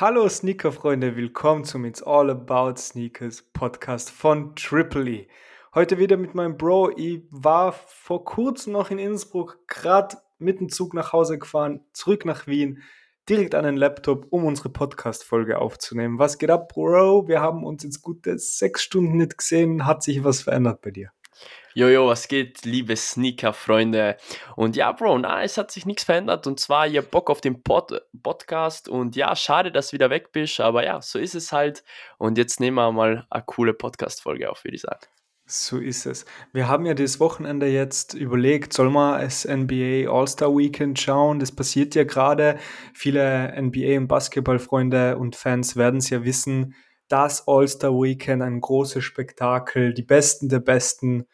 Hallo Sneaker-Freunde, willkommen zum It's All About Sneakers Podcast von Triple E. Heute wieder mit meinem Bro. Ich war vor kurzem noch in Innsbruck, gerade mit dem Zug nach Hause gefahren, zurück nach Wien, direkt an den Laptop, um unsere Podcast-Folge aufzunehmen. Was geht ab, Bro? Wir haben uns jetzt gute sechs Stunden nicht gesehen. Hat sich was verändert bei dir? Jojo, was geht, liebe Sneaker-Freunde? Und ja, Bro, na, es hat sich nichts verändert. Und zwar, ihr Bock auf den Pod Podcast. Und ja, schade, dass du wieder weg bist. Aber ja, so ist es halt. Und jetzt nehmen wir mal eine coole Podcast-Folge auf, würde ich sagen. So ist es. Wir haben ja das Wochenende jetzt überlegt, soll man es NBA All-Star Weekend schauen? Das passiert ja gerade. Viele NBA- und Basketballfreunde und Fans werden es ja wissen. Das All-Star Weekend, ein großes Spektakel, die Besten der Besten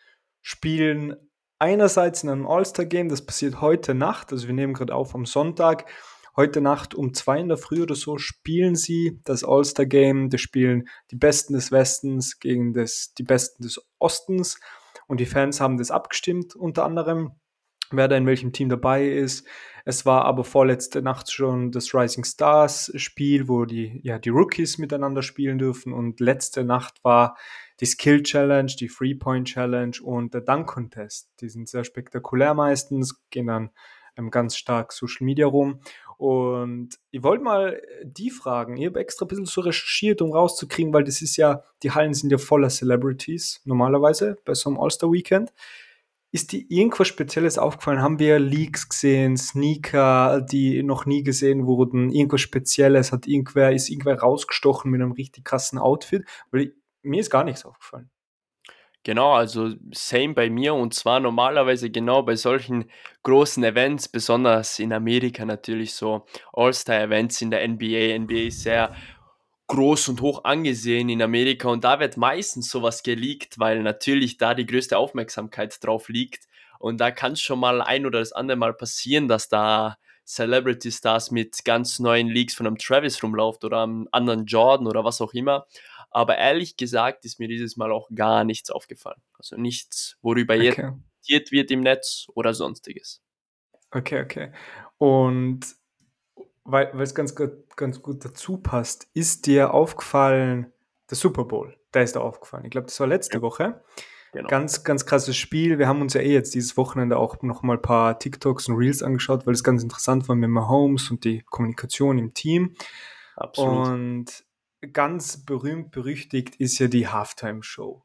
spielen einerseits in einem All-Star-Game, das passiert heute Nacht, also wir nehmen gerade auf am Sonntag. Heute Nacht um zwei in der Früh oder so spielen sie das All-Star-Game. Das spielen die Besten des Westens gegen das, die Besten des Ostens. Und die Fans haben das abgestimmt, unter anderem, wer da in welchem Team dabei ist. Es war aber vorletzte Nacht schon das Rising Stars Spiel, wo die, ja, die Rookies miteinander spielen dürfen. Und letzte Nacht war die Skill Challenge, die Free Point Challenge und der Dunk Contest. Die sind sehr spektakulär meistens, gehen dann ähm, ganz stark Social Media rum. Und ich wollte mal die fragen, ich habe extra ein bisschen so recherchiert, um rauszukriegen, weil das ist ja, die Hallen sind ja voller Celebrities normalerweise bei so einem All-Star Weekend. Ist dir irgendwas Spezielles aufgefallen? Haben wir Leaks gesehen, Sneaker, die noch nie gesehen wurden? Irgendwas Spezielles? Hat irgendwer, ist irgendwer rausgestochen mit einem richtig krassen Outfit? Weil ich, mir ist gar nichts aufgefallen. Genau, also same bei mir und zwar normalerweise genau bei solchen großen Events, besonders in Amerika natürlich so All-Star-Events in der NBA. NBA ist sehr groß und hoch angesehen in Amerika und da wird meistens sowas geleakt, weil natürlich da die größte Aufmerksamkeit drauf liegt und da kann es schon mal ein oder das andere Mal passieren, dass da Celebrity Stars mit ganz neuen Leaks von einem Travis rumläuft oder einem anderen Jordan oder was auch immer. Aber ehrlich gesagt ist mir dieses Mal auch gar nichts aufgefallen. Also nichts, worüber okay. jetzt wird im Netz oder sonstiges. Okay, okay. Und weil, weil es ganz, ganz gut dazu passt, ist dir aufgefallen, der Super Bowl, der ist da aufgefallen. Ich glaube, das war letzte ja. Woche. Genau. Ganz, ganz krasses Spiel. Wir haben uns ja eh jetzt dieses Wochenende auch noch mal ein paar TikToks und Reels angeschaut, weil es ganz interessant war mit Mahomes und die Kommunikation im Team. Absolut. Und ganz berühmt berüchtigt ist ja die Halftime-Show.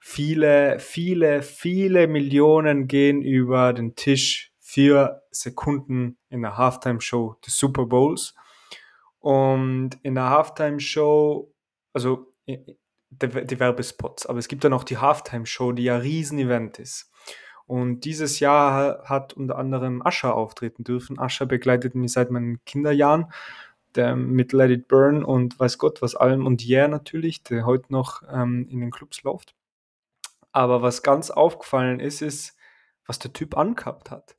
Viele, viele, viele Millionen gehen über den Tisch für Sekunden in der Halftime-Show des Super Bowls. Und in der Halftime-Show, also die, die Werbespots, aber es gibt dann auch die Halftime-Show, die ja ein Riesenevent ist. Und dieses Jahr hat unter anderem Ascher auftreten dürfen. Ascher begleitet mich seit meinen Kinderjahren der mit Let It Burn und weiß Gott was allem und Yeah natürlich, der heute noch ähm, in den Clubs läuft. Aber was ganz aufgefallen ist, ist, was der Typ angehabt hat.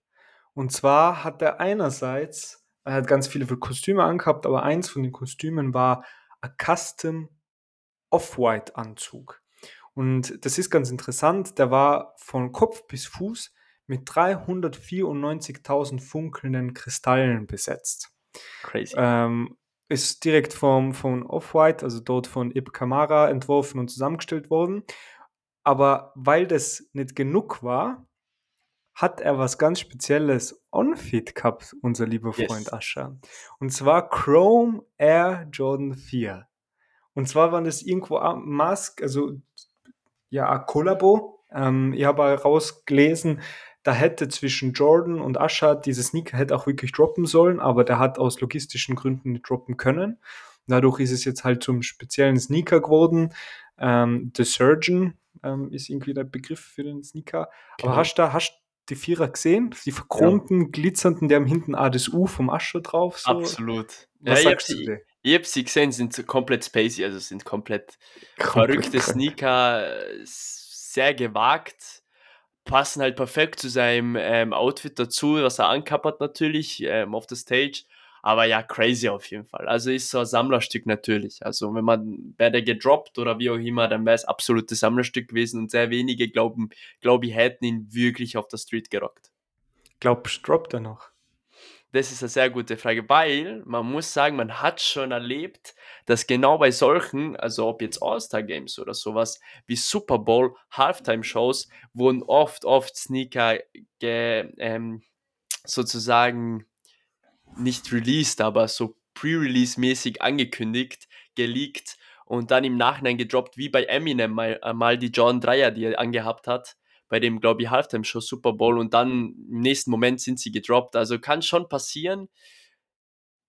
Und zwar hat er einerseits, er hat ganz viele Kostüme angehabt, aber eins von den Kostümen war ein Custom Off-White Anzug. Und das ist ganz interessant, der war von Kopf bis Fuß mit 394.000 funkelnden Kristallen besetzt. Crazy. Ähm, ist direkt vom, von Off-White, also dort von Ib Kamara entworfen und zusammengestellt worden. Aber weil das nicht genug war, hat er was ganz Spezielles on-fit gehabt, unser lieber Freund yes. Ascher. Und zwar Chrome Air Jordan 4. Und zwar waren das irgendwo Mask, also ja, ein Kollabo. Ähm, ich habe rausgelesen, da hätte zwischen Jordan und Asher diese Sneaker hätte auch wirklich droppen sollen, aber der hat aus logistischen Gründen nicht droppen können. Dadurch ist es jetzt halt zum speziellen Sneaker geworden. Ähm, The Surgeon ähm, ist irgendwie der Begriff für den Sneaker. Aber hast du hast die Vierer gesehen? Die verchromten, ja. glitzernden, die haben hinten A das U vom Ascher drauf. So. Absolut. Was ja, sagst ich du Ich habe sie gesehen, sind komplett spacey, also sind komplett, komplett verrückte Sneaker, sehr gewagt passen halt perfekt zu seinem ähm, Outfit dazu, was er ankappert natürlich ähm, auf der Stage. Aber ja, crazy auf jeden Fall. Also ist so ein Sammlerstück natürlich. Also wenn man, wäre der gedroppt oder wie auch immer, dann wäre es absolutes Sammlerstück gewesen und sehr wenige glauben, glaube ich, hätten ihn wirklich auf der Street gerockt. Glaubst du, droppt er noch? Das ist eine sehr gute Frage, weil man muss sagen, man hat schon erlebt, dass genau bei solchen, also ob jetzt All-Star Games oder sowas wie Super Bowl, Halftime-Shows, wurden oft, oft Sneaker ge, ähm, sozusagen nicht released, aber so Pre-Release-mäßig angekündigt, geleakt und dann im Nachhinein gedroppt, wie bei Eminem mal, äh, mal die John Dreier, die er angehabt hat, bei dem, glaube ich, Halftime-Show Super Bowl und dann im nächsten Moment sind sie gedroppt. Also kann schon passieren,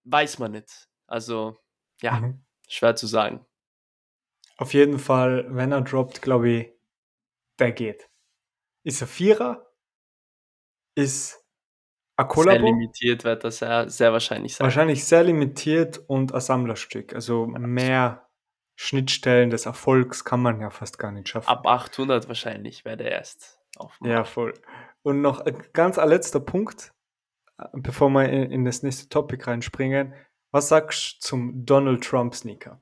weiß man nicht. Also, ja, mhm. schwer zu sagen. Auf jeden Fall, wenn er droppt, glaube ich, der geht. Ist er Vierer? Ist? Sehr limitiert wird das sehr, sehr wahrscheinlich sein. Wahrscheinlich sehr limitiert und ein Sammlerstück. Also mehr Schnittstellen des Erfolgs kann man ja fast gar nicht schaffen. Ab 800 wahrscheinlich wäre der erst aufmachen. Ja, voll. Und noch ein ganz ein letzter Punkt, äh, bevor wir in das nächste Topic reinspringen. Was sagst du zum Donald Trump Sneaker?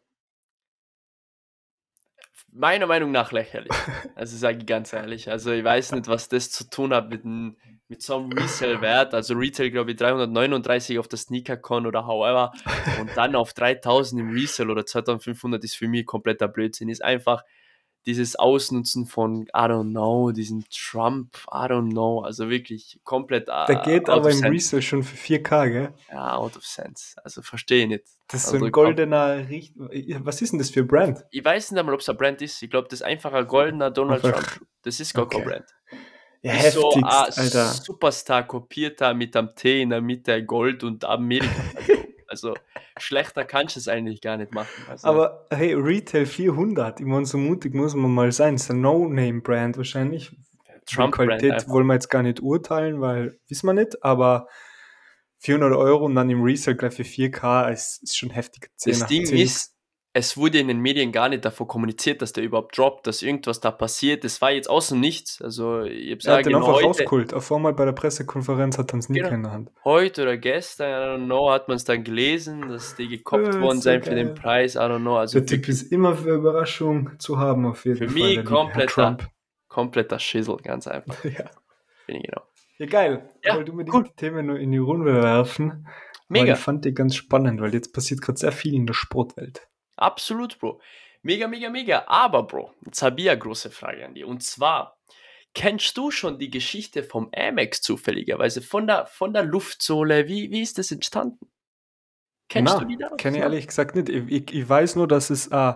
Meiner Meinung nach lächerlich. Also sage ich ganz ehrlich. Also ich weiß nicht, was das zu tun hat mit, mit so einem Resale-Wert. Also Retail, glaube ich, 339 auf der SneakerCon oder however. Und dann auf 3000 im Resale oder 2500 ist für mich kompletter Blödsinn. Ist einfach dieses Ausnutzen von, I don't know, diesen Trump, I don't know, also wirklich komplett. Uh, Der geht aber im Resale schon für 4K, gell? Ja, out of sense. Also verstehe ich nicht. Das ist also, so ein goldener, Richt was ist denn das für ein Brand? Ich weiß nicht einmal, ob es ein Brand ist. Ich glaube, das ist einfach ein goldener Donald einfach. Trump. Das ist gar okay. kein Brand. Ja, ist heftig, so Alter. Superstar kopiert da mit einem T in der Mitte Gold und Amerika. Also schlechter kannst du es eigentlich gar nicht machen. Also, Aber hey, Retail 400, ich meine, so mutig muss man mal sein. Das ist ein No-Name-Brand wahrscheinlich. Trump Qualität wollen wir jetzt gar nicht urteilen, weil wissen wir nicht, aber 400 Euro und dann im Resale gleich für 4K ist, ist schon heftig. Das Ding 10. ist, es wurde in den Medien gar nicht davon kommuniziert, dass der überhaupt droppt, dass irgendwas da passiert. Das war jetzt außen nichts. Also, ich habe sagen, einfach heute, rausgeholt. Auf einmal bei der Pressekonferenz hat er einen Sneaker genau. in der Hand. Heute oder gestern, I don't know, hat man es dann gelesen, dass die gekoppt ja, worden sind für den Preis. I don't know. Also der Typ ist immer für Überraschung zu haben, auf jeden für Fall. Für mich kompletter, kompletter Schissel, ganz einfach. ja. Bin ich genau. Ja, geil. Ja, du mir cool. die Themen nur in die Runde werfen. Mega. ich fand die ganz spannend, weil jetzt passiert gerade sehr viel in der Sportwelt. Absolut, Bro. Mega, mega, mega. Aber, Bro, jetzt habe ich eine große Frage an dich. Und zwar, kennst du schon die Geschichte vom Amex zufälligerweise? Von der, von der Luftsohle? Wie, wie ist das entstanden? Kennst Na, du die da? Kenne ich ehrlich gesagt nicht. Ich, ich, ich weiß nur, dass es äh,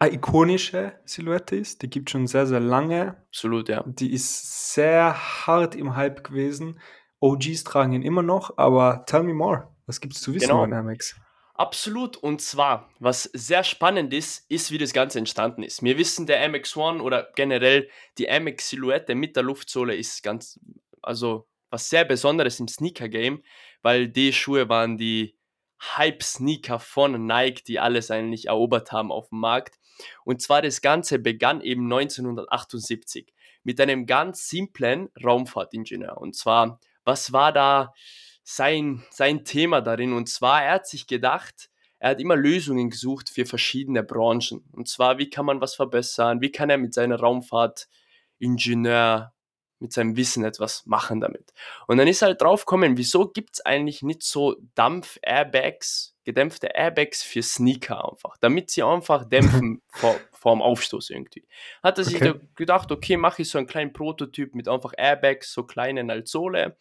eine ikonische Silhouette ist. Die gibt schon sehr, sehr lange. Absolut, ja. Die ist sehr hart im Hype gewesen. OGs tragen ihn immer noch, aber tell me more. Was gibt es zu wissen genau. über Amex? Absolut. Und zwar, was sehr spannend ist, ist, wie das Ganze entstanden ist. Wir wissen, der MX1 oder generell die MX-Silhouette mit der Luftsohle ist ganz, also was sehr Besonderes im Sneaker-Game, weil die Schuhe waren die Hype-Sneaker von Nike, die alles eigentlich erobert haben auf dem Markt. Und zwar das Ganze begann eben 1978 mit einem ganz simplen Raumfahrtingenieur. Und zwar, was war da sein, sein Thema darin. Und zwar, er hat sich gedacht, er hat immer Lösungen gesucht für verschiedene Branchen. Und zwar, wie kann man was verbessern? Wie kann er mit seiner Raumfahrtingenieur, mit seinem Wissen etwas machen damit? Und dann ist er halt draufgekommen, wieso gibt es eigentlich nicht so Dampf-Airbags, gedämpfte Airbags für Sneaker einfach, damit sie einfach dämpfen vor, vor dem Aufstoß irgendwie. Hat er sich okay. gedacht, okay, mache ich so einen kleinen Prototyp mit einfach Airbags, so kleinen als Sohle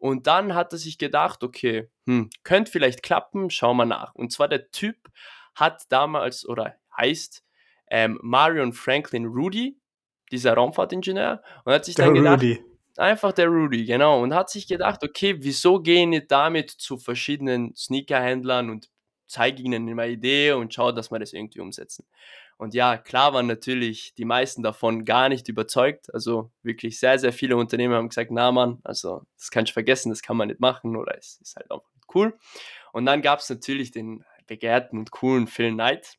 und dann hat er sich gedacht, okay, hm, könnte vielleicht klappen, schauen wir nach. Und zwar der Typ hat damals oder heißt ähm, Marion Franklin Rudy, dieser Raumfahrtingenieur, und hat sich der dann gedacht, Rudy. einfach der Rudy, genau, und hat sich gedacht, okay, wieso gehen ich damit zu verschiedenen Sneakerhändlern und zeige ihnen eine Idee und schaue, dass wir das irgendwie umsetzen. Und ja, klar waren natürlich die meisten davon gar nicht überzeugt. Also wirklich sehr, sehr viele Unternehmen haben gesagt, na Mann, also das kannst du vergessen, das kann man nicht machen oder es ist halt nicht cool. Und dann gab es natürlich den begehrten und coolen Phil Knight,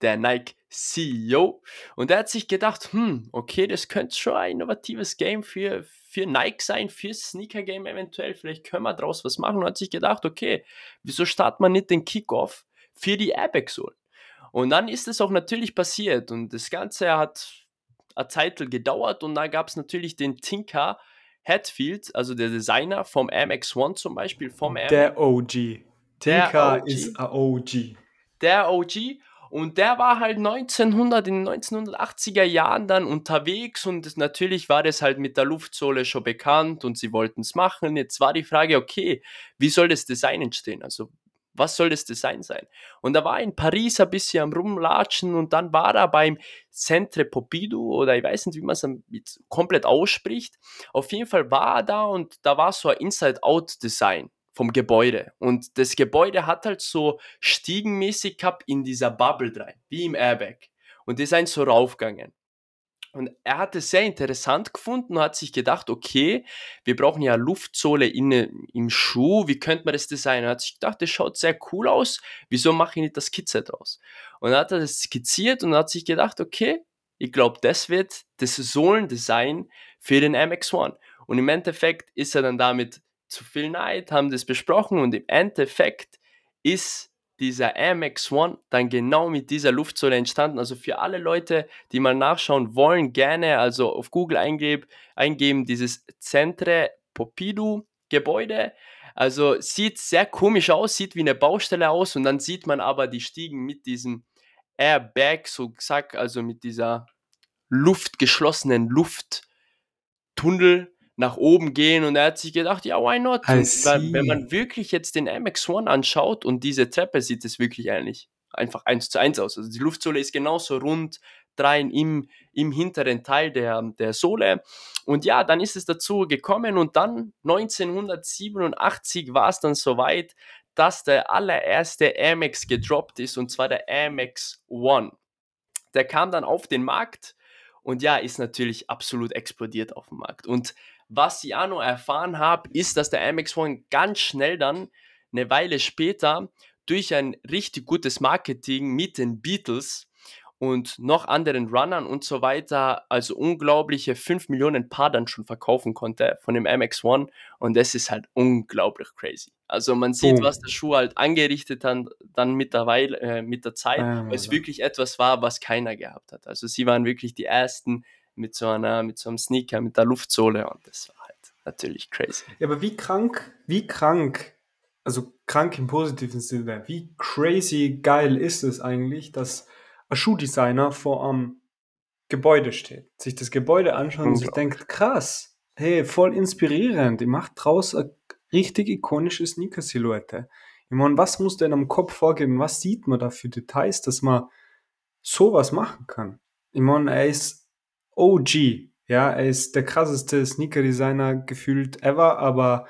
der Nike CEO. Und der hat sich gedacht, hm, okay, das könnte schon ein innovatives Game für, für Nike sein, für Sneaker-Game eventuell. Vielleicht können wir daraus was machen. Und hat sich gedacht, okay, wieso startet man nicht den Kickoff für die Airbag-Sohlen? Und dann ist es auch natürlich passiert und das Ganze hat eine Zeit gedauert und dann gab es natürlich den Tinker Hatfield, also der Designer vom MX1 zum Beispiel, vom Der OG. Der Tinka OG. ist a OG. der OG. Und der war halt 1900, in den 1980er Jahren dann unterwegs und das, natürlich war das halt mit der Luftsohle schon bekannt und sie wollten es machen. Jetzt war die Frage, okay, wie soll das Design entstehen? Also, was soll das Design sein? Und da war in Paris ein bisschen am Rumlatschen und dann war er beim Centre Pompidou oder ich weiß nicht, wie man es komplett ausspricht. Auf jeden Fall war er da und da war so ein Inside-Out-Design vom Gebäude. Und das Gebäude hat halt so stiegenmäßig gehabt in dieser Bubble rein, wie im Airbag. Und die sind so raufgegangen. Und er hat es sehr interessant gefunden und hat sich gedacht, okay, wir brauchen ja Luftsohle in, im Schuh, wie könnte man das designen? Er hat sich gedacht, das schaut sehr cool aus, wieso mache ich nicht das Skizze draus? Und dann hat er das skizziert und hat sich gedacht, okay, ich glaube, das wird das Sohlendesign für den MX1. Und im Endeffekt ist er dann damit zu viel Neid, haben das besprochen und im Endeffekt ist dieser MX1 dann genau mit dieser Luftsohle entstanden. Also für alle Leute, die mal nachschauen wollen, gerne also auf Google eingeben, eingeben dieses Centre Pompidou Gebäude. Also sieht sehr komisch aus, sieht wie eine Baustelle aus und dann sieht man aber die Stiegen mit diesem Airbag, so gesagt, also mit dieser luftgeschlossenen Lufttunnel nach oben gehen und er hat sich gedacht, ja, why not? Und wenn, man wirklich jetzt den MX1 anschaut und diese Treppe sieht es wirklich eigentlich einfach eins zu eins aus. Also die Luftsohle ist genauso rund rein im, im hinteren Teil der, der Sohle. Und ja, dann ist es dazu gekommen und dann 1987 war es dann soweit, dass der allererste Amex gedroppt ist und zwar der Amex One. Der kam dann auf den Markt und ja, ist natürlich absolut explodiert auf dem Markt. Und was ich auch noch erfahren habe, ist, dass der Amex One ganz schnell dann, eine Weile später, durch ein richtig gutes Marketing mit den Beatles und noch anderen Runnern und so weiter, also unglaubliche 5 Millionen Paar dann schon verkaufen konnte von dem MX1 und das ist halt unglaublich crazy. Also man sieht, Boom. was der Schuh halt angerichtet hat dann mit der, Weile, äh, mit der Zeit, Ah, weil es wirklich etwas war, was keiner gehabt hat. Also sie waren wirklich die ersten mit so einer, mit so einem Sneaker, mit der Luftsohle und das war halt natürlich crazy. Ja, aber wie krank, wie krank, also krank im positiven Sinne, wie crazy geil ist es eigentlich, dass ein Schuhdesigner vor einem Gebäude steht, sich das Gebäude anschaut und sich denkt, krass, hey, voll inspirierend, ich mache draus eine richtig ikonische Sneaker-Silhouette. Ich meine, was muss denn am Kopf vorgehen? Was sieht man da für Details, dass man sowas machen kann? Ich meine, er ist OG, ja, er ist der krasseste Sneaker-Designer gefühlt ever, aber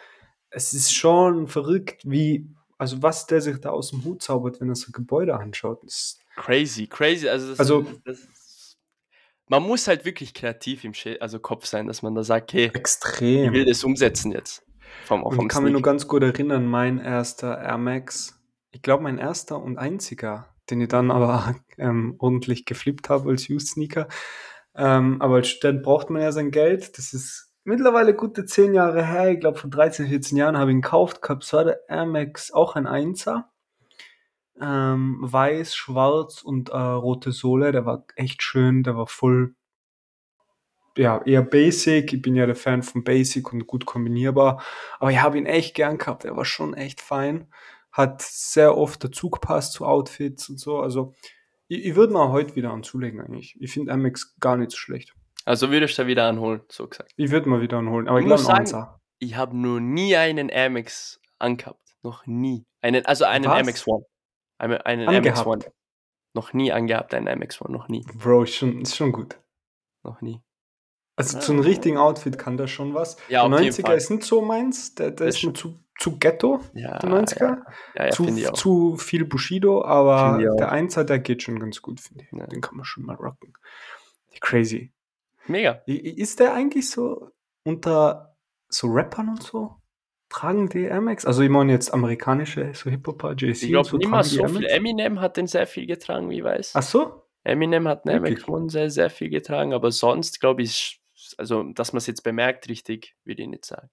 es ist schon verrückt, wie, also was der sich da aus dem Hut zaubert, wenn er so Gebäude anschaut. Das, Crazy, crazy. Also, das, Also- das ist, man muss halt wirklich kreativ im also Kopf sein, dass man da sagt, hey, ich will extrem. das umsetzen jetzt. Vom, vom ich kann mich nur ganz gut erinnern, mein erster Air Max, ich glaube mein erster und einziger, den ich dann aber ähm, ordentlich geflippt habe als Used Sneaker. Ähm, aber als Student braucht man ja sein Geld. Das ist mittlerweile gute zehn Jahre her. Ich glaube, vor 13, 14 Jahren habe ich ihn gekauft der Air Max auch ein Einser. Ähm, weiß, schwarz und äh, rote Sohle. Der war echt schön. Der war voll, ja, eher basic. Ich bin ja der Fan von Basic und gut kombinierbar. Aber ich habe ihn echt gern gehabt. Der war schon echt fein. Hat sehr oft dazu gepasst zu Outfits und so. Also, ich, ich würde mal heute wieder anzulegen eigentlich. Ich finde MX gar nicht so schlecht. Also würdest du da wieder anholen, so gesagt. Ich würde mal wieder anholen. Aber ich Ich muss sagen. Ich habe noch nie einen Amex angehabt. Noch nie. Einen, also einen Was? MX1. Einen, einen Angehabt. MX1. Noch nie angehabt, einen MX1. Noch nie. Bro, ist schon, ist schon gut. Noch nie. Also Ah. zu einem richtigen Outfit kann der schon was. Ja, der auf jeden 90er Fall. ist nicht so meins. Der, der Das ist mir zu, zu ghetto, Ja, der 90er. ja, ja, zu, zu viel Bushido, aber der 1er, der geht schon ganz gut, finde ich. Den kann man schon mal rocken. Crazy. Mega. Ist der eigentlich so unter so Rappern und so? Tragen die Air Max? Also ich meine jetzt amerikanische, so Hip-Hopper, JC Ich glaube so, die so viel. Eminem hat den sehr viel getragen, wie ich weiß. Ach so? Eminem hat den Wirklich? MX1 sehr, sehr viel getragen, aber sonst glaube ich, also dass man es jetzt bemerkt, richtig, würde ich nicht sagen.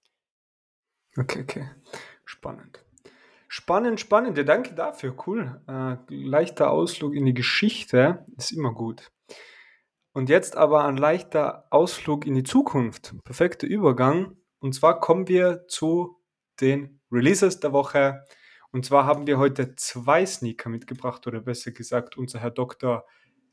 Okay, okay. Spannend. Spannend, spannend. Ja, danke dafür. Cool. Äh, leichter Ausflug in die Geschichte ist immer gut. Und jetzt aber ein leichter Ausflug in die Zukunft. Perfekter Übergang. Und zwar kommen wir zu den Releases der Woche. Und zwar haben wir heute zwei Sneaker mitgebracht, oder besser gesagt, unser Herr Dr.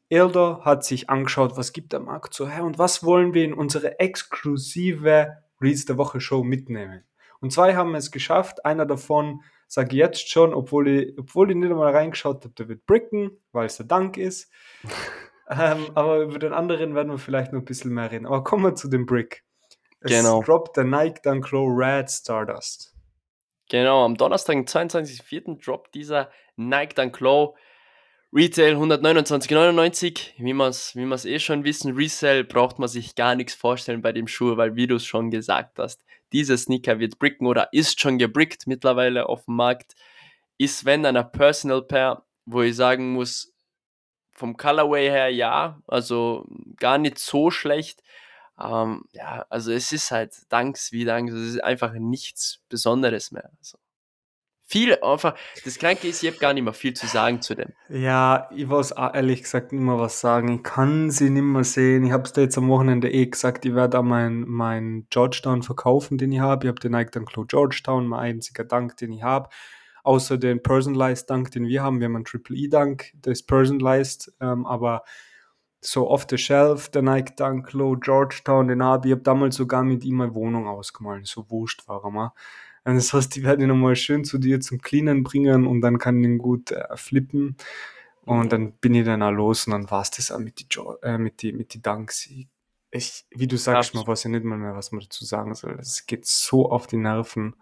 Elder hat sich angeschaut, was gibt der Markt so her und was wollen wir in unsere exklusive Release der Woche Show mitnehmen. Und zwei haben es geschafft. Einer davon sage ich jetzt schon, obwohl ich, obwohl ich nicht einmal reingeschaut habe, der wird bricken, weil es der Dank ist. ähm, aber über den anderen werden wir vielleicht noch ein bisschen mehr reden. Aber kommen wir zu dem Brick. Es Genau. droppt der Nike Dunk Low Red Stardust. Genau, am Donnerstag, den 22.04. droppt dieser Nike Dunk Low Retail 129,99. Wie wir es wie eh schon wissen, Resell braucht man sich gar nichts vorstellen bei dem Schuh, weil wie du es schon gesagt hast, dieser Sneaker wird bricken oder ist schon gebrickt mittlerweile auf dem Markt. Ist wenn einer Personal Pair, wo ich sagen muss, vom Colorway her ja, also gar nicht so schlecht. Ähm, ja, also es ist halt Danks wie Danks, es ist einfach nichts Besonderes mehr. Also viel einfach, das Kranke ist, ich habe gar nicht mehr viel zu sagen zu dem. Ja, ich weiß auch ehrlich gesagt nicht mehr was sagen. Ich kann sie nicht mehr sehen. Ich habe es dir jetzt am Wochenende eh gesagt, ich werde auch meinen mein Georgetown verkaufen, den ich habe. Ich habe den Nike Dunk Georgetown, mein einziger Dank, den ich habe. Außer den Personalized Dank, den wir haben. Wir haben einen Triple E Dank, der ist personalized, ähm, aber so off the shelf, der Nike Dunk Low Georgetown, den habe ich. Ich habe damals sogar mit ihm meine Wohnung ausgemalt. So wurscht war er mal. Und das heißt, die werden ihn nochmal schön zu dir zum Cleanen bringen und dann kann ich ihn gut äh, flippen. Und dann bin ich dann auch los und dann war es das auch mit die, jo äh, mit die, mit die Dunks. Ich, ich, wie du sagst, Absolut. man weiß ja nicht mal mehr, was man dazu sagen soll. Es geht so auf die Nerven.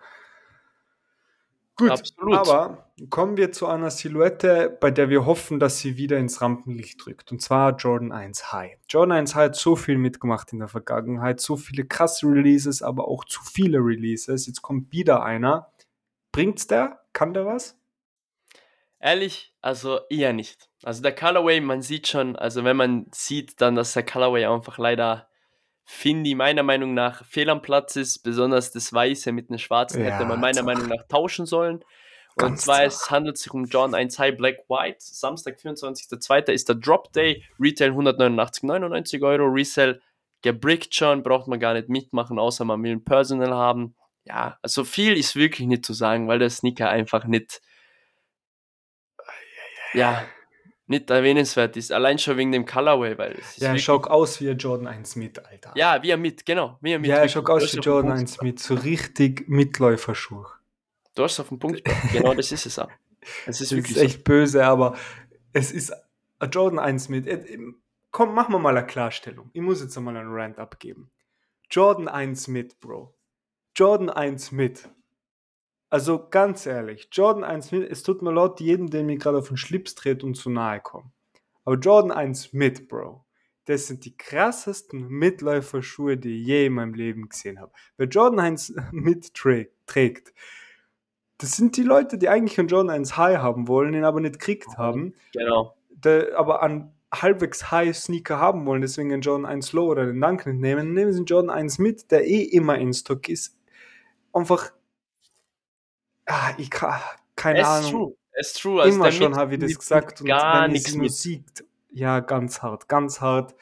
Gut, Absolut. aber kommen wir zu einer Silhouette, bei der wir hoffen, dass sie wieder ins Rampenlicht drückt. Und zwar Jordan 1 High. Jordan 1 High hat so viel mitgemacht in der Vergangenheit, so viele krasse Releases, aber auch zu viele Releases. Jetzt kommt wieder einer. Bringt's der? Kann der was? Ehrlich, also eher nicht. Also der Colorway, man sieht schon, also wenn man sieht dann, dass der Colorway einfach leider, finde ich meiner Meinung nach, fehl am Platz ist, besonders das Weiße mit dem Schwarzen hätte Ja, man meiner. Meinung nach tauschen sollen. Und Ganz zwar es handelt sich um John 1 High Black White. Samstag, 24.02. ist der Drop Day. Retail 189,99 Euro. Resell gebrickt schon, braucht man gar nicht mitmachen, außer man will ein Personal haben. Ja, also viel ist wirklich nicht zu sagen, weil der Sneaker einfach nicht, ja, nicht erwähnenswert ist. Allein schon wegen dem Colorway, weil es ist Ja, er schaut aus wie ein Jordan 1 mit, Alter. ja, wie er mit, genau, wie er mit. Ja, er schaut aus wie Jordan Punkt 1 gebracht. mit, so richtig Mitläuferschuh. Du hast es auf den Punkt. Genau das ist es auch. Es ist Das wirklich ist echt böse, aber es ist ein Jordan 1 mit. Äh, Komm, machen wir mal eine Klarstellung. Ich muss jetzt einmal einen Rant abgeben. Jordan 1 mit, Bro. Jordan 1 mit. Also ganz ehrlich, Jordan 1 mit, es tut mir leid, jedem, der mir gerade auf den Schlips dreht und zu nahe kommt. Aber Jordan 1 mit, Bro. Das sind die krassesten Mitläuferschuhe, die ich je in meinem Leben gesehen habe. Wer Jordan 1 mit trägt, das sind die Leute, die eigentlich einen Jordan 1 High haben wollen, ihn aber nicht gekriegt Mhm. haben, Genau. der aber an halbwegs High Sneaker haben wollen, deswegen einen Jordan 1 Low oder den Dunk nicht nehmen, nehmen sie einen Jordan 1 mit, der eh immer in Stock ist. Einfach, ah, ich kann, keine Es ist Ahnung, true. Es ist true. Also immer schon habe ich das gesagt und gar nichts sieht, ja, ganz hart, ganz hart,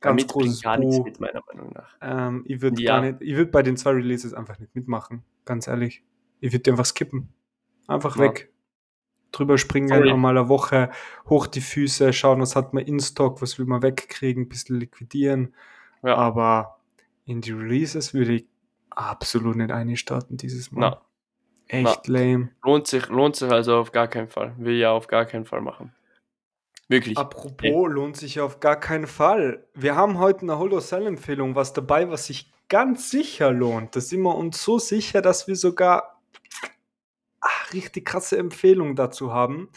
Damit ganz bringt großes gar nichts mit, meiner Meinung nach. Ähm, ich würde Ja. gar nicht, ich würde bei den zwei Releases einfach nicht mitmachen, ganz ehrlich. Ich würde einfach skippen. Einfach Ja. weg. Drüber springen, Voll. einmal eine Woche, hoch die Füße, schauen, was hat man in Stock, was will man wegkriegen, ein bisschen liquidieren. Ja. Aber in die Releases würde ich absolut nicht einstarten dieses Mal. Na, Echt lame. lohnt sich, lohnt sich also auf gar keinen Fall. Will ja auf gar keinen Fall machen. Wirklich. Apropos, lohnt sich auf gar keinen Fall. Wir haben heute eine Holo-Sell-Empfehlung, was dabei, was sich ganz sicher lohnt. Da sind wir uns so sicher, dass wir sogar ah, richtig krasse Empfehlungen dazu haben.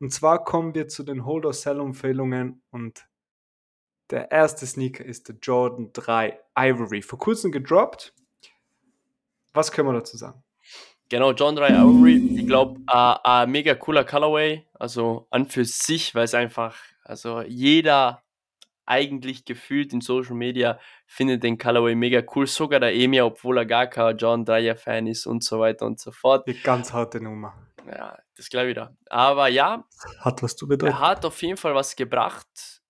Und zwar kommen wir zu den Hold-or-Sell-Empfehlungen und der erste Sneaker ist der Jordan 3 Ivory. Vor kurzem gedroppt. Was können wir dazu sagen? Genau, John 3 Ivory, ich glaube, ein mega cooler Colorway, also an für sich, weil es einfach, also jeder eigentlich gefühlt in Social Media findet den Colorway mega cool, sogar der Emir, obwohl er gar kein John 3er Fan ist und so weiter und so fort. Die ganz harte Nummer. Ja, das glaube ich da. Aber ja, Hat was zu er bedeuten. hat auf jeden Fall was gebracht.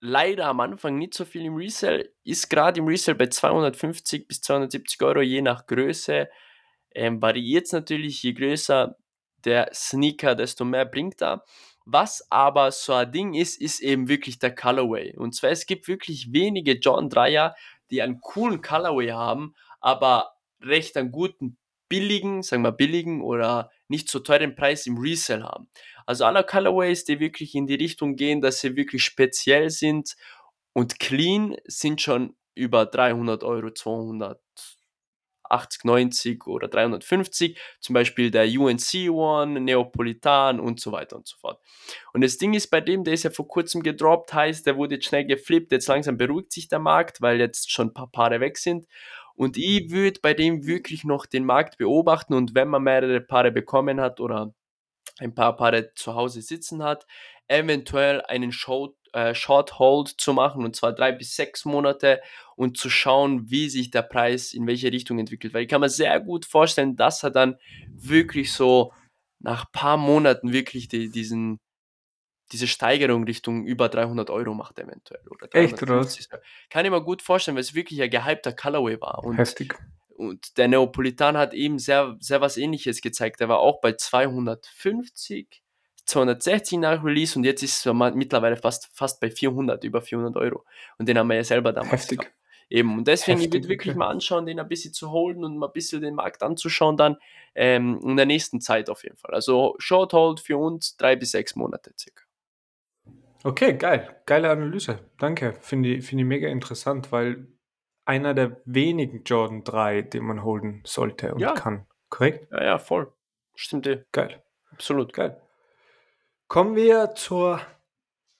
leider am Anfang nicht so viel im Resell, ist gerade im Resell bei 250 bis 270 Euro je nach Größe. Ähm, variiert es natürlich, je größer der Sneaker, desto mehr bringt er. Was aber so ein Ding ist, ist eben wirklich der Colorway. Und zwar, es gibt wirklich wenige John 3er, die einen coolen Colorway haben, aber recht einen guten, billigen, sagen wir billigen oder nicht so teuren Preis im Resell haben. Also alle Colorways, die wirklich in die Richtung gehen, dass sie wirklich speziell sind und clean, sind schon über 300 Euro, 200 80, 90 oder 350, zum Beispiel der UNC One, Neapolitan und so weiter und so fort. Und das Ding ist bei dem, der ist ja vor kurzem gedroppt, heißt, der wurde jetzt schnell geflippt, jetzt langsam beruhigt sich der Markt, weil jetzt schon ein paar Paare weg sind. Und ich würde bei dem wirklich noch den Markt beobachten und wenn man mehrere Paare bekommen hat oder ein paar Paare zu Hause sitzen hat, eventuell einen Short, äh, Short Hold zu machen und zwar drei bis sechs Monate und zu schauen, wie sich der Preis in welche Richtung entwickelt. Weil ich kann mir sehr gut vorstellen, dass er dann wirklich so nach ein paar Monaten wirklich die, diesen, diese Steigerung Richtung über 300 Euro macht eventuell. Oder Echt, oder? Kann ich mir gut vorstellen, weil es wirklich ein gehypter Colorway war. Und Heftig. Und der Neapolitan hat eben sehr, sehr was ähnliches gezeigt. Er war auch bei 250, 260 nach Release und jetzt ist er mittlerweile fast, fast bei 400, über 400 Euro. Und den haben wir ja selber damals. Heftig. Gehabt. Eben, und deswegen, Heftig, ich würde wirklich okay. mal anschauen, den ein bisschen zu holen und mal ein bisschen den Markt anzuschauen, dann ähm, in der nächsten Zeit auf jeden Fall. Also Short Hold für uns drei bis sechs Monate circa. Okay, geil. Geile Analyse. Danke. Finde ich, find ich mega interessant, weil einer der wenigen Jordan 3, den man holen sollte und ja. kann. Korrekt? Ja, ja, voll. Stimmt. Geil. Absolut. Geil. Kommen wir zur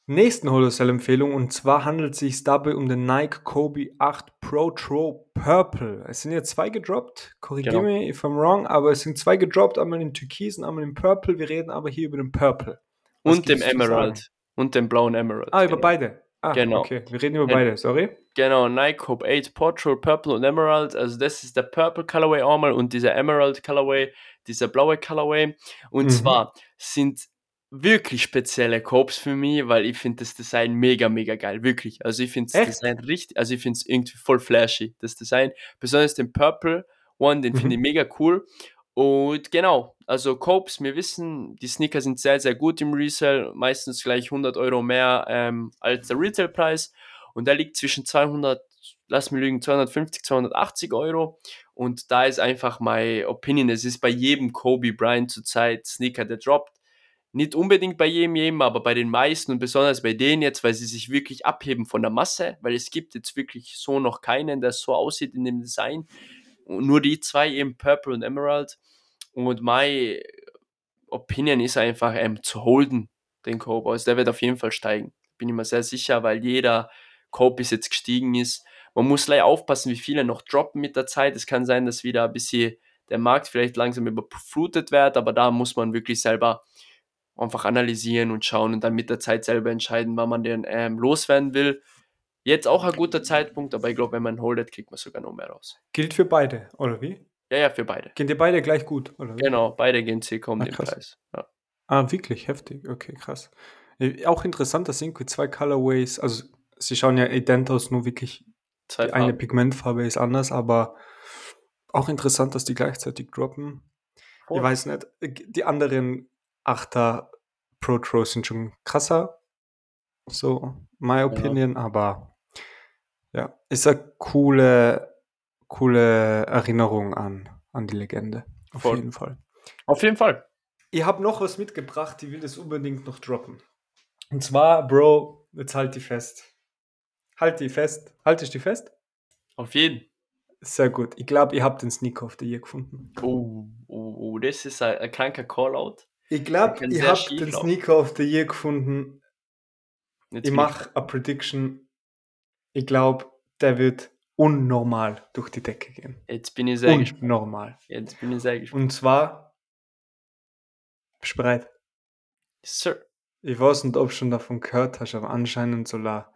nächsten Wholesale-Empfehlung und zwar handelt es sich dabei um den Nike Kobe 8 Pro Tro Purple. Es sind ja zwei gedroppt, korrigiere genau. mich if I'm wrong, aber es sind zwei gedroppt, einmal in Türkisen, einmal in Purple. Wir reden aber hier über den Purple. Was und dem Emerald. Und dem blauen Emerald. Ah, genau. über beide. Ah, genau. Okay, wir reden über beide, sorry. Genau, Nike Hope 8 Portrait, Purple und Emerald. Also das ist der Purple Colorway einmal und dieser Emerald Colorway, dieser blaue Colorway. Und mhm. zwar sind wirklich spezielle Copes für mich, weil ich finde das Design mega, mega geil. Wirklich. Also ich finde das Design richtig, also ich finde es irgendwie voll flashy, das Design. Besonders den Purple One, den mhm. finde ich mega cool. Und genau, also Copes, wir wissen, die Sneaker sind sehr, sehr gut im Resell, meistens gleich 100 Euro mehr ähm, als der Retailpreis. Und der liegt zwischen 200, lass mich lügen, 250, 280 Euro. Und da ist einfach meine Opinion, es ist bei jedem Kobe Bryant zurzeit Sneaker, der droppt. Nicht unbedingt bei jedem, jedem, aber bei den meisten und besonders bei denen jetzt, weil sie sich wirklich abheben von der Masse, weil es gibt jetzt wirklich so noch keinen, der so aussieht in dem Design. Und nur die zwei eben Purple und Emerald. Und meine Opinion ist einfach ähm, zu holden, den Cope. Also der wird auf jeden Fall steigen. Bin ich mir sehr sicher, weil jeder Cope bis jetzt gestiegen ist. Man muss leider aufpassen, wie viele noch droppen mit der Zeit. Es kann sein, dass wieder ein bisschen der Markt vielleicht langsam überflutet wird, aber da muss man wirklich selber einfach analysieren und schauen und dann mit der Zeit selber entscheiden, wann man den ähm, loswerden will. Jetzt auch ein guter Zeitpunkt, aber ich glaube, wenn man holdet, kriegt man sogar noch mehr raus. Gilt für beide, oder wie? Ja, ja, für beide. Gehen die beide gleich gut, oder? Genau, beide gehen circa um ah, den Preis. Ja. Ah, wirklich heftig. Okay, krass. Auch interessant, dass irgendwie zwei Colorways, also sie schauen ja ident aus, nur wirklich zwei die eine Pigmentfarbe ist anders, aber auch interessant, dass die gleichzeitig droppen. Oh. Ich weiß nicht, die anderen Achter Pro Tros sind schon krasser, so my opinion, ja. aber ja, ist eine coole coole Erinnerung an, an die Legende. Auf Voll. jeden Fall. Auf jeden Fall. Ich habe noch was mitgebracht, ich will das unbedingt noch droppen. Und zwar, Bro, jetzt halt die fest. Halt die fest. Halt ich die fest? Auf jeden. Sehr gut. Ich glaube, ihr habt den Sneaker of the Year gefunden. Oh, oh, oh das ist ein, ein kranker Callout. Ich glaube, ihr habt den Sneaker of the Year gefunden. Jetzt ich mache eine Prediction. Ich glaube, der wird unnormal durch die Decke gehen. Jetzt bin ich sehr gespannt. Unnormal. Jetzt bin ich sehr gespannt. Und zwar, bist du bereit? Sir. Ich weiß nicht, ob du schon davon gehört hast, aber anscheinend soll er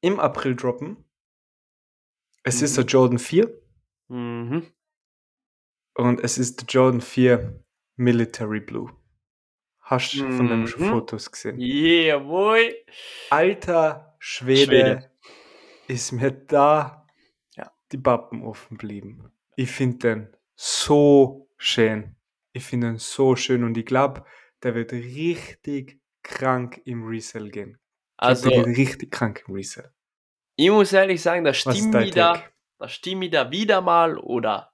im April droppen. Es mhm. ist der Jordan 4. Mhm. Und es ist der Jordan 4 Military Blue. Hast du von den Mhm. Fotos gesehen? Jawohl. Alter Schwede, Schwede. ist mir da Ja. die Pappen offen geblieben. Ich finde den so schön. Ich finde ihn so schön und ich glaube, der wird richtig krank im Resell gehen. Also, der geht richtig krank im Resell. ich muss ehrlich sagen, da stimme ich da, da stimme ich da wieder mal oder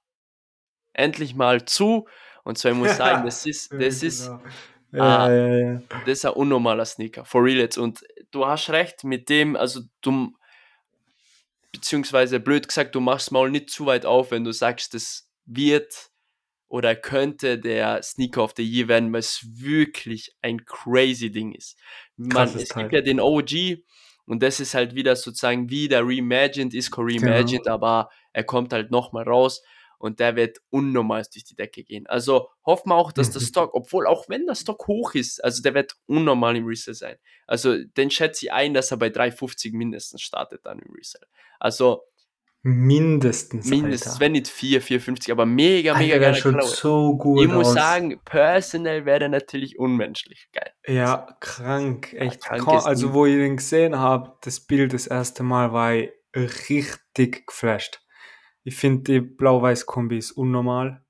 endlich mal zu. Und zwar, ich muss sagen, das ist, das ist, genau. Ah. Ja, ja, ja. das ist ein unnormaler Sneaker. For real jetzt. Und du hast recht mit dem, also du, beziehungsweise blöd gesagt, du machst mal nicht zu weit auf, wenn du sagst, das wird oder könnte der Sneaker of the Year werden, weil es wirklich ein crazy Ding ist. Man, es Teil. gibt ja den OG und das ist halt wieder sozusagen wie der Reimagined ist, Reimagined, aber er kommt halt nochmal raus und der wird unnormal durch die Decke gehen. Also hoffen wir auch, dass der Mhm. Stock, obwohl auch wenn der Stock hoch ist, also der wird unnormal im Resale sein. Also den schätze ich ein, dass er bei 3,50 mindestens startet dann im Resale. Also Mindestens, mindestens, Alter. wenn nicht 4, 4,50, aber mega, mega der schaut Colorway. so gut Ich muss aus. sagen, personal wäre der natürlich unmenschlich geil. Ja, krank, echt. krankes Ka- also, wo ich den gesehen habe, das Bild das erste Mal, war ich richtig geflasht. Ich finde, die Blau-Weiß-Kombi ist unnormal.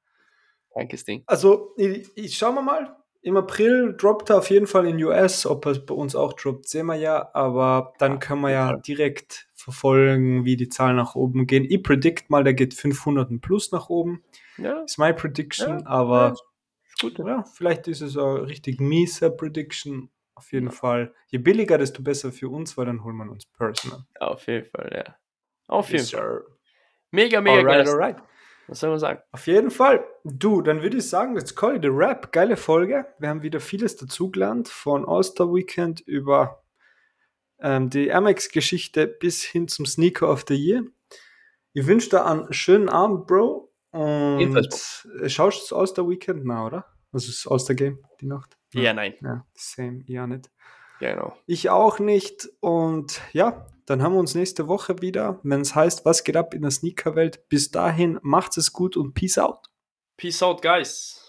Krankes Ding. Also, ich, ich schauen wir mal. Im April droppt er auf jeden Fall in US. Ob er bei uns auch droppt, sehen wir ja. Aber dann Ja, können wir ja direkt verfolgen, wie die Zahlen nach oben gehen. Ich predict mal, der geht 500 und plus nach oben. Ja, Ist meine Prediction, Ja, aber ist gut. ja, vielleicht ist es eine richtig miese Prediction. Auf jeden Ja. Fall. Je billiger, desto besser für uns, weil dann holen wir uns Personal. Auf jeden Fall, ja. Auf jeden Yes, Fall. sir. Mega, mega Alright, geil. alright. Was soll man sagen? Auf jeden Fall. Du, dann würde ich sagen, let's call it a rap. Geile Folge. Wir haben wieder vieles dazugelernt, von All-Star Weekend über ähm, die Amex-Geschichte bis hin zum Sneaker of the Year. Ich wünsche dir einen schönen Abend, Bro. Und Ebenfalls, äh, schaust du das All-Star Weekend? Na, oder? Also das All-Star Game, die Nacht? Ja, nein. Ja, same, ja nicht. Genau. Ich auch nicht. Und ja, dann haben wir uns nächste Woche wieder, wenn es heißt, was geht ab in der Sneaker-Welt. Bis dahin, macht's es gut und peace out. Peace out, guys.